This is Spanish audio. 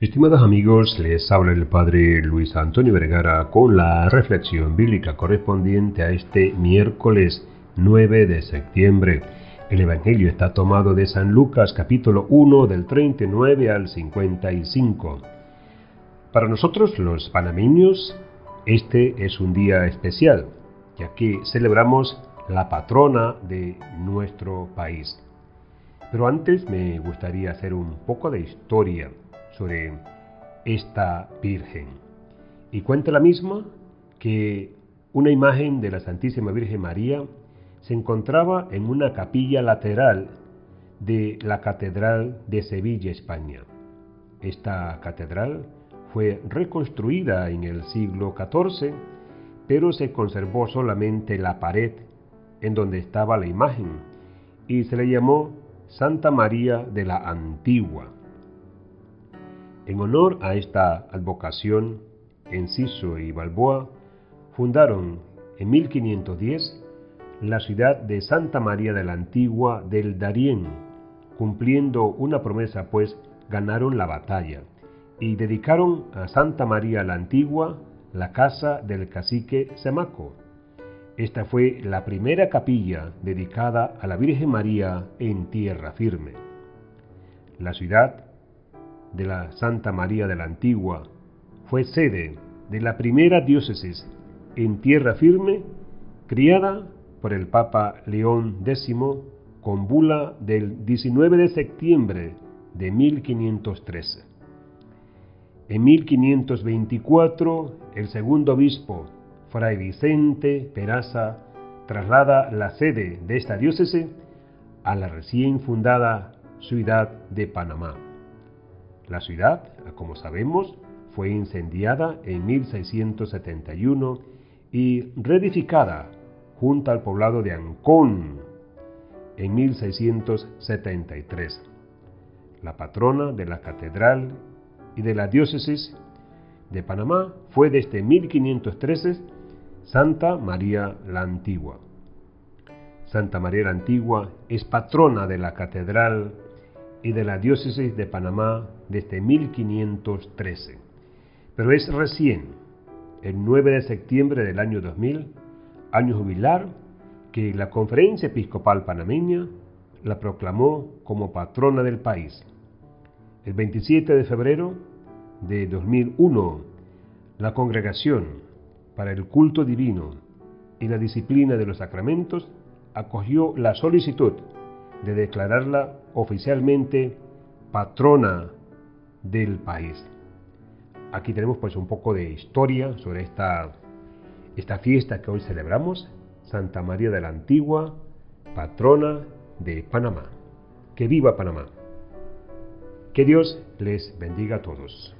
Estimados amigos, les habla el Padre Luis Antonio Vergara con la reflexión bíblica correspondiente a este miércoles 9 de septiembre. El Evangelio está tomado de San Lucas capítulo 1 del 39 al 55. Para nosotros los panameños, este es un día especial, ya que celebramos la patrona de nuestro país. Pero antes me gustaría hacer un poco de historia sobre esta Virgen. Y cuenta la misma que una imagen de la Santísima Virgen María se encontraba en una capilla lateral de la Catedral de Sevilla, España. Esta catedral fue reconstruida en el siglo XIV, pero se conservó solamente la pared en donde estaba la imagen y se le llamó Santa María de la Antigua. En honor a esta advocación, Enciso y Balboa fundaron en 1510 la ciudad de Santa María de la Antigua del Darién. Cumpliendo una promesa, pues ganaron la batalla y dedicaron a Santa María la Antigua la casa del cacique Semaco. Esta fue la primera capilla dedicada a la Virgen María en tierra firme. La ciudad de la Santa María de la Antigua, fue sede de la primera diócesis en tierra firme criada por el Papa León X con bula del 19 de septiembre de 1513. En 1524, el segundo obispo, Fray Vicente Peraza, traslada la sede de esta diócesis a la recién fundada ciudad de Panamá. La ciudad, como sabemos, fue incendiada en 1671 y reedificada junto al poblado de Ancón en 1673. La patrona de la catedral y de la diócesis de Panamá fue desde 1513 Santa María la Antigua. Santa María la Antigua es patrona de la catedral y de la diócesis de Panamá desde 1513. Pero es recién, el 9 de septiembre del año 2000, año jubilar, que la Conferencia Episcopal Panameña la proclamó como patrona del país. El 27 de febrero de 2001, la Congregación para el Culto Divino y la Disciplina de los Sacramentos acogió la solicitud de declararla oficialmente patrona del país. Aquí tenemos pues un poco de historia sobre esta, esta fiesta que hoy celebramos, Santa María de la Antigua, patrona de Panamá. Que viva Panamá. Que Dios les bendiga a todos.